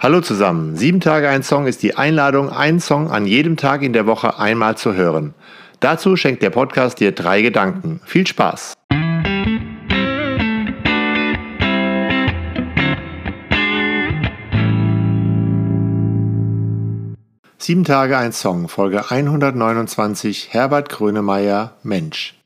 Hallo zusammen. Sieben Tage ein Song ist die Einladung, einen Song an jedem Tag in der Woche einmal zu hören. Dazu schenkt der Podcast dir drei Gedanken. Viel Spaß! Sieben Tage ein Song, Folge 129, Herbert Grönemeyer, Mensch.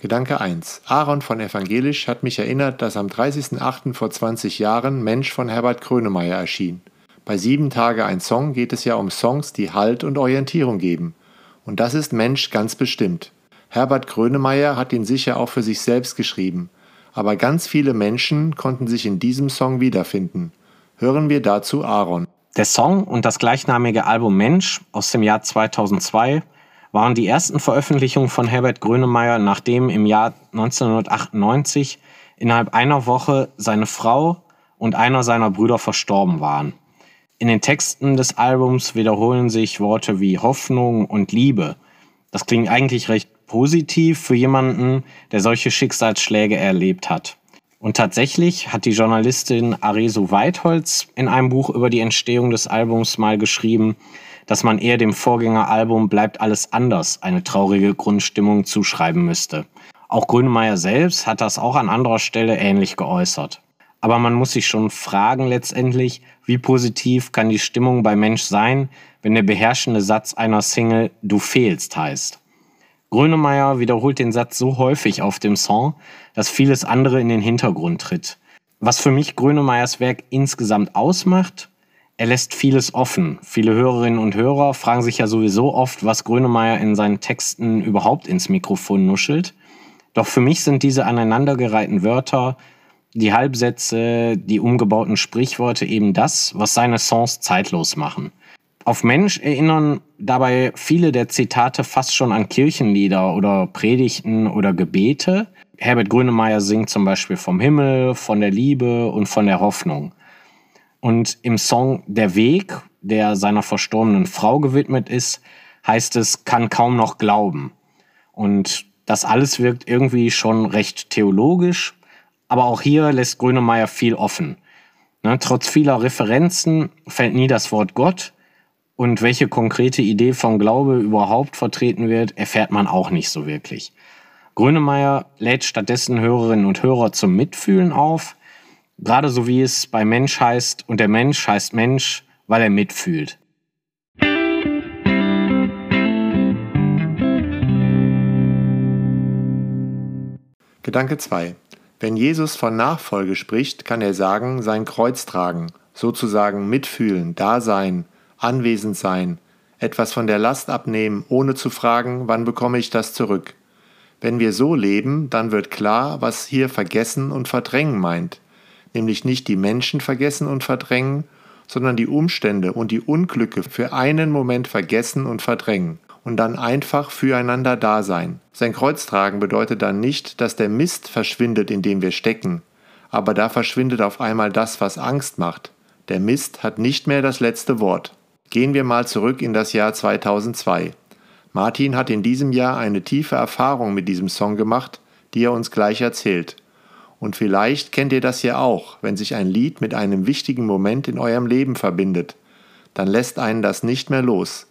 Gedanke 1. Aaron von Evangelisch hat mich erinnert, dass am 30.08. vor 20 Jahren Mensch von Herbert Grönemeyer erschien. Bei Sieben Tage ein Song geht es ja um Songs, die Halt und Orientierung geben. Und das ist Mensch ganz bestimmt. Herbert Grönemeyer hat ihn sicher auch für sich selbst geschrieben. Aber ganz viele Menschen konnten sich in diesem Song wiederfinden. Hören wir dazu Aaron. Der Song und das gleichnamige Album Mensch aus dem Jahr 2002 waren die ersten Veröffentlichungen von Herbert Grönemeyer, nachdem im Jahr 1998 innerhalb einer Woche seine Frau und einer seiner Brüder verstorben waren. In den Texten des Albums wiederholen sich Worte wie Hoffnung und Liebe. Das klingt eigentlich recht positiv für jemanden, der solche Schicksalsschläge erlebt hat. Und tatsächlich hat die Journalistin Aresu Weitholz in einem Buch über die Entstehung des Albums mal geschrieben, dass man eher dem Vorgängeralbum Bleibt alles anders eine traurige Grundstimmung zuschreiben müsste. Auch Grönemeyer selbst hat das auch an anderer Stelle ähnlich geäußert. Aber man muss sich schon fragen letztendlich, wie positiv kann die Stimmung bei Mensch sein, wenn der beherrschende Satz einer Single Du fehlst heißt. Grönemeyer wiederholt den Satz so häufig auf dem Song, dass vieles andere in den Hintergrund tritt. Was für mich Grönemeyers Werk insgesamt ausmacht, er lässt vieles offen. Viele Hörerinnen und Hörer fragen sich ja sowieso oft, was Grönemeyer in seinen Texten überhaupt ins Mikrofon nuschelt. Doch für mich sind diese aneinandergereihten Wörter, die Halbsätze, die umgebauten Sprichworte eben das, was seine Songs zeitlos machen. Auf Mensch erinnern dabei viele der Zitate fast schon an Kirchenlieder oder Predigten oder Gebete. Herbert Grönemeyer singt zum Beispiel vom Himmel, von der Liebe und von der Hoffnung. Und im Song Der Weg, der seiner verstorbenen Frau gewidmet ist, heißt es, kann kaum noch glauben. Und das alles wirkt irgendwie schon recht theologisch, aber auch hier lässt Grönemeyer viel offen. Ne, trotz vieler Referenzen fällt nie das Wort Gott und welche konkrete Idee von Glaube überhaupt vertreten wird, erfährt man auch nicht so wirklich. Grönemeyer lädt stattdessen Hörerinnen und Hörer zum Mitfühlen auf, Gerade so wie es bei Mensch heißt und der Mensch heißt Mensch, weil er mitfühlt. Gedanke 2. Wenn Jesus von Nachfolge spricht, kann er sagen, sein Kreuz tragen, sozusagen mitfühlen, da sein, anwesend sein, etwas von der Last abnehmen, ohne zu fragen, wann bekomme ich das zurück. Wenn wir so leben, dann wird klar, was hier vergessen und verdrängen meint nämlich nicht die Menschen vergessen und verdrängen, sondern die Umstände und die Unglücke für einen Moment vergessen und verdrängen und dann einfach füreinander da sein. Sein Kreuztragen bedeutet dann nicht, dass der Mist verschwindet, in dem wir stecken, aber da verschwindet auf einmal das, was Angst macht. Der Mist hat nicht mehr das letzte Wort. Gehen wir mal zurück in das Jahr 2002. Martin hat in diesem Jahr eine tiefe Erfahrung mit diesem Song gemacht, die er uns gleich erzählt. Und vielleicht kennt ihr das ja auch, wenn sich ein Lied mit einem wichtigen Moment in eurem Leben verbindet. Dann lässt einen das nicht mehr los.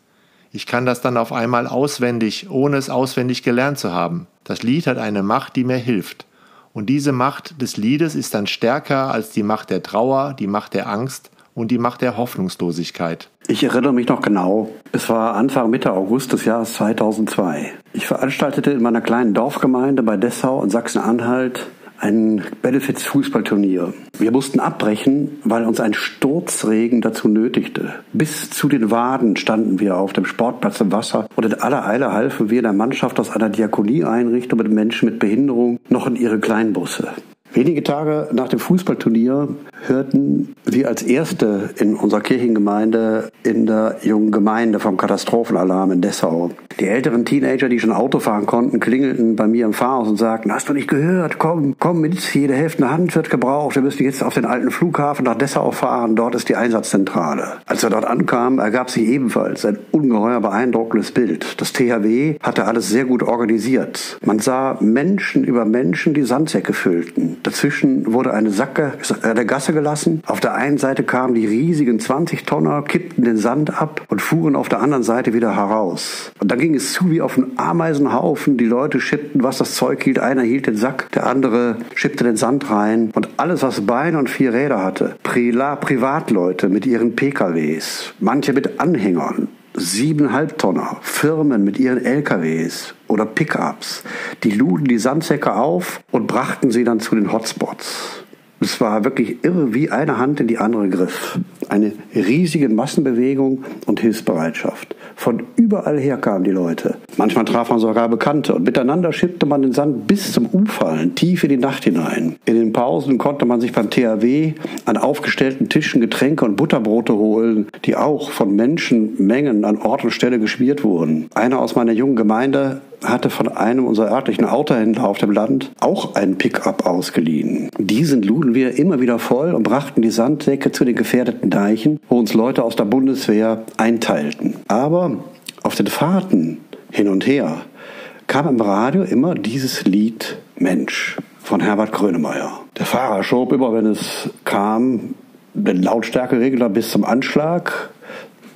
Ich kann das dann auf einmal auswendig, ohne es auswendig gelernt zu haben. Das Lied hat eine Macht, die mir hilft. Und diese Macht des Liedes ist dann stärker als die Macht der Trauer, die Macht der Angst und die Macht der Hoffnungslosigkeit. Ich erinnere mich noch genau. Es war Anfang Mitte August des Jahres 2002. Ich veranstaltete in meiner kleinen Dorfgemeinde bei Dessau in Sachsen-Anhalt ein Benefits-Fußballturnier. Wir mussten abbrechen, weil uns ein Sturzregen dazu nötigte. Bis zu den Waden standen wir auf dem Sportplatz im Wasser und in aller Eile halfen wir der Mannschaft aus einer Diakonieeinrichtung mit Menschen mit Behinderung noch in ihre Kleinbusse. Wenige Tage nach dem Fußballturnier hörten wir als Erste in unserer Kirchengemeinde in der jungen Gemeinde vom Katastrophenalarm in Dessau. Die älteren Teenager, die schon Auto fahren konnten, klingelten bei mir im Fahrhaus und sagten, hast du nicht gehört? Komm, komm mit, jede Hälfte Hand wird gebraucht. Wir müssen jetzt auf den alten Flughafen nach Dessau fahren. Dort ist die Einsatzzentrale. Als wir dort ankamen, ergab sich ebenfalls ein ungeheuer beeindruckendes Bild. Das THW hatte alles sehr gut organisiert. Man sah Menschen über Menschen, die Sandsäcke füllten. Dazwischen wurde eine Sacke, eine Gasse gelassen. Auf der einen Seite kamen die riesigen 20 Tonner, kippten den Sand ab und fuhren auf der anderen Seite wieder heraus. Und dann ging es zu wie auf einem Ameisenhaufen. Die Leute schippten, was das Zeug hielt. Einer hielt den Sack, der andere schippte den Sand rein. Und alles, was Beine und vier Räder hatte. Privatleute mit ihren PKWs, manche mit Anhängern, siebeneinhalb Tonner, Firmen mit ihren LKWs oder Pickups, die luden die Sandsäcke auf und brachten sie dann zu den Hotspots. Es war wirklich irre, wie eine Hand in die andere griff. Eine riesige Massenbewegung und Hilfsbereitschaft. Von überall her kamen die Leute. Manchmal traf man sogar Bekannte und miteinander schippte man den Sand bis zum Umfallen, tief in die Nacht hinein. In den Pausen konnte man sich beim THW an aufgestellten Tischen Getränke und Butterbrote holen, die auch von Menschenmengen an Ort und Stelle geschmiert wurden. Einer aus meiner jungen Gemeinde hatte von einem unserer örtlichen Autohändler auf dem Land auch einen Pickup ausgeliehen. Diesen luden wir immer wieder voll und brachten die Sandsäcke zu den gefährdeten Deichen, wo uns Leute aus der Bundeswehr einteilten. Aber auf den Fahrten hin und her kam im Radio immer dieses Lied Mensch von Herbert Grönemeyer. Der Fahrer schob immer, wenn es kam, den Lautstärkeregler bis zum Anschlag.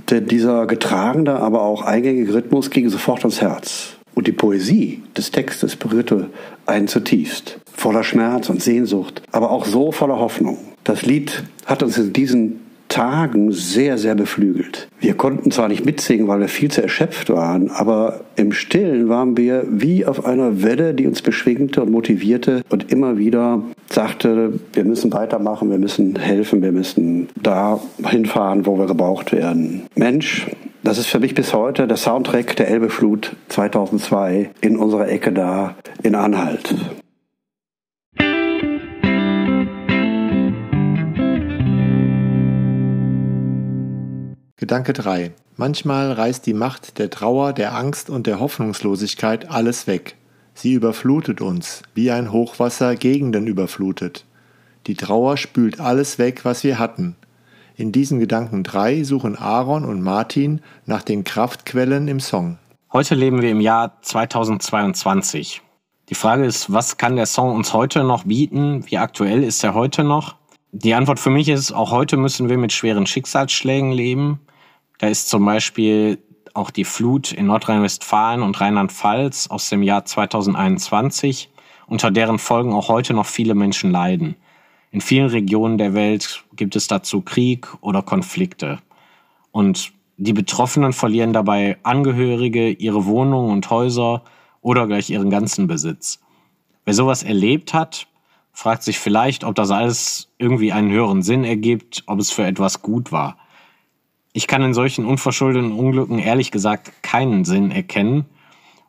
Denn dieser getragene, aber auch eingängige Rhythmus ging sofort ans Herz. Und die Poesie des Textes berührte einen zutiefst, voller Schmerz und Sehnsucht, aber auch so voller Hoffnung. Das Lied hat uns in diesen Tagen sehr, sehr beflügelt. Wir konnten zwar nicht mitsingen, weil wir viel zu erschöpft waren, aber im Stillen waren wir wie auf einer Welle, die uns beschwingte und motivierte und immer wieder sagte, wir müssen weitermachen, wir müssen helfen, wir müssen da hinfahren, wo wir gebraucht werden. Mensch, das ist für mich bis heute der Soundtrack der Elbeflut 2002 in unserer Ecke da in Anhalt. Gedanke 3. Manchmal reißt die Macht der Trauer, der Angst und der Hoffnungslosigkeit alles weg. Sie überflutet uns, wie ein Hochwasser Gegenden überflutet. Die Trauer spült alles weg, was wir hatten. In diesen Gedanken 3 suchen Aaron und Martin nach den Kraftquellen im Song. Heute leben wir im Jahr 2022. Die Frage ist, was kann der Song uns heute noch bieten? Wie aktuell ist er heute noch? Die Antwort für mich ist, auch heute müssen wir mit schweren Schicksalsschlägen leben. Da ist zum Beispiel auch die Flut in Nordrhein-Westfalen und Rheinland-Pfalz aus dem Jahr 2021, unter deren Folgen auch heute noch viele Menschen leiden. In vielen Regionen der Welt gibt es dazu Krieg oder Konflikte. Und die Betroffenen verlieren dabei Angehörige, ihre Wohnungen und Häuser oder gleich ihren ganzen Besitz. Wer sowas erlebt hat, fragt sich vielleicht, ob das alles irgendwie einen höheren Sinn ergibt, ob es für etwas gut war. Ich kann in solchen unverschuldeten Unglücken ehrlich gesagt keinen Sinn erkennen.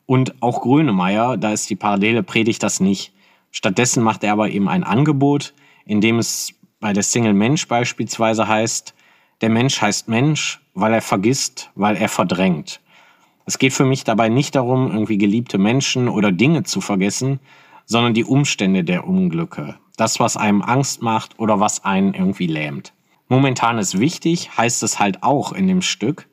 Und auch Grönemeyer, da ist die Parallele, predigt das nicht. Stattdessen macht er aber eben ein Angebot, in dem es bei der Single Mensch beispielsweise heißt, der Mensch heißt Mensch, weil er vergisst, weil er verdrängt. Es geht für mich dabei nicht darum, irgendwie geliebte Menschen oder Dinge zu vergessen, sondern die Umstände der Unglücke. Das, was einem Angst macht oder was einen irgendwie lähmt. Momentan ist wichtig, heißt es halt auch in dem Stück.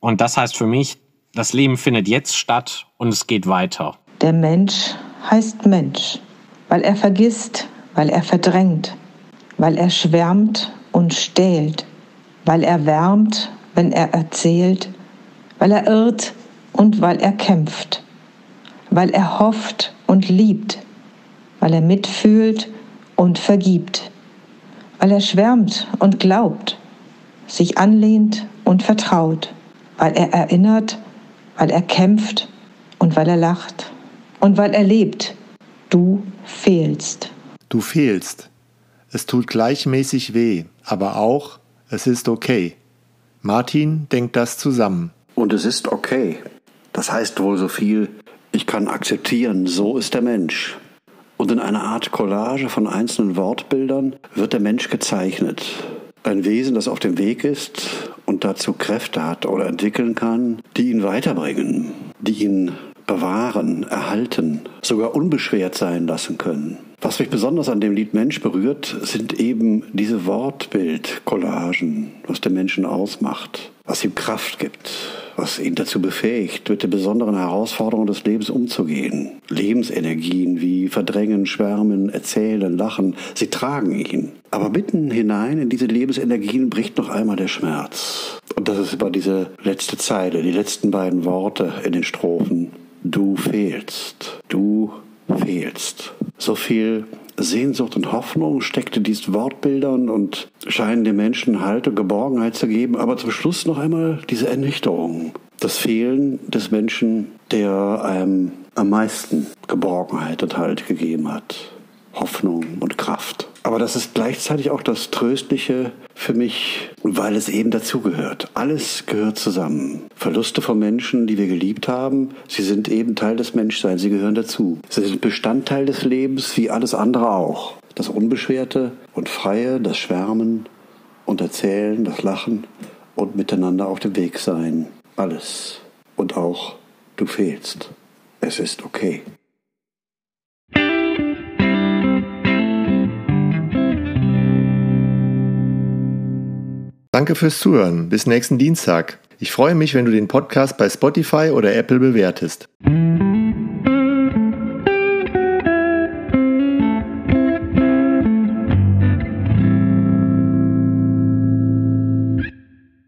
Und das heißt für mich, das Leben findet jetzt statt und es geht weiter. Der Mensch heißt Mensch, weil er vergisst, weil er verdrängt, weil er schwärmt und stählt, weil er wärmt, wenn er erzählt, weil er irrt und weil er kämpft, weil er hofft und liebt, weil er mitfühlt und vergibt, weil er schwärmt und glaubt, sich anlehnt und vertraut, weil er erinnert, weil er kämpft und weil er lacht und weil er lebt. Du fehlst. Du fehlst. Es tut gleichmäßig weh, aber auch, es ist okay. Martin denkt das zusammen. Und es ist okay. Das heißt wohl so viel, ich kann akzeptieren, so ist der Mensch. und in einer Art Collage von einzelnen Wortbildern wird der Mensch gezeichnet. Ein Wesen, das auf dem Weg ist und dazu Kräfte hat oder entwickeln kann, die ihn weiterbringen, die ihn bewahren, erhalten, sogar unbeschwert sein lassen können. Was mich besonders an dem Lied Mensch berührt, sind eben diese Wortbild-Collagen, was den Menschen ausmacht, was ihm Kraft gibt, was ihn dazu befähigt, mit den besonderen Herausforderungen des Lebens umzugehen. Lebensenergien wie Verdrängen, Schwärmen, Erzählen, Lachen, sie tragen ihn. Aber mitten hinein in diese Lebensenergien bricht noch einmal der Schmerz. Und das ist immer diese letzte Zeile, die letzten beiden Worte in den Strophen. Du fehlst, du fehlst. So viel Sehnsucht und Hoffnung steckt in diesen Wortbildern und scheinen den Menschen Halt und Geborgenheit zu geben, aber zum Schluss noch einmal diese Ernüchterung, das Fehlen des Menschen, der einem am meisten Geborgenheit und Halt gegeben hat, Hoffnung und Kraft. Aber das ist gleichzeitig auch das Tröstliche für mich, weil es eben dazugehört. Alles gehört zusammen. Verluste von Menschen, die wir geliebt haben, sie sind eben Teil des Menschseins, sie gehören dazu. Sie sind Bestandteil des Lebens wie alles andere auch. Das Unbeschwerte und Freie, das Schwärmen und Erzählen, das Lachen und miteinander auf dem Weg sein. Alles. Und auch du fehlst. Es ist okay. Danke fürs Zuhören. Bis nächsten Dienstag. Ich freue mich, wenn du den Podcast bei Spotify oder Apple bewertest.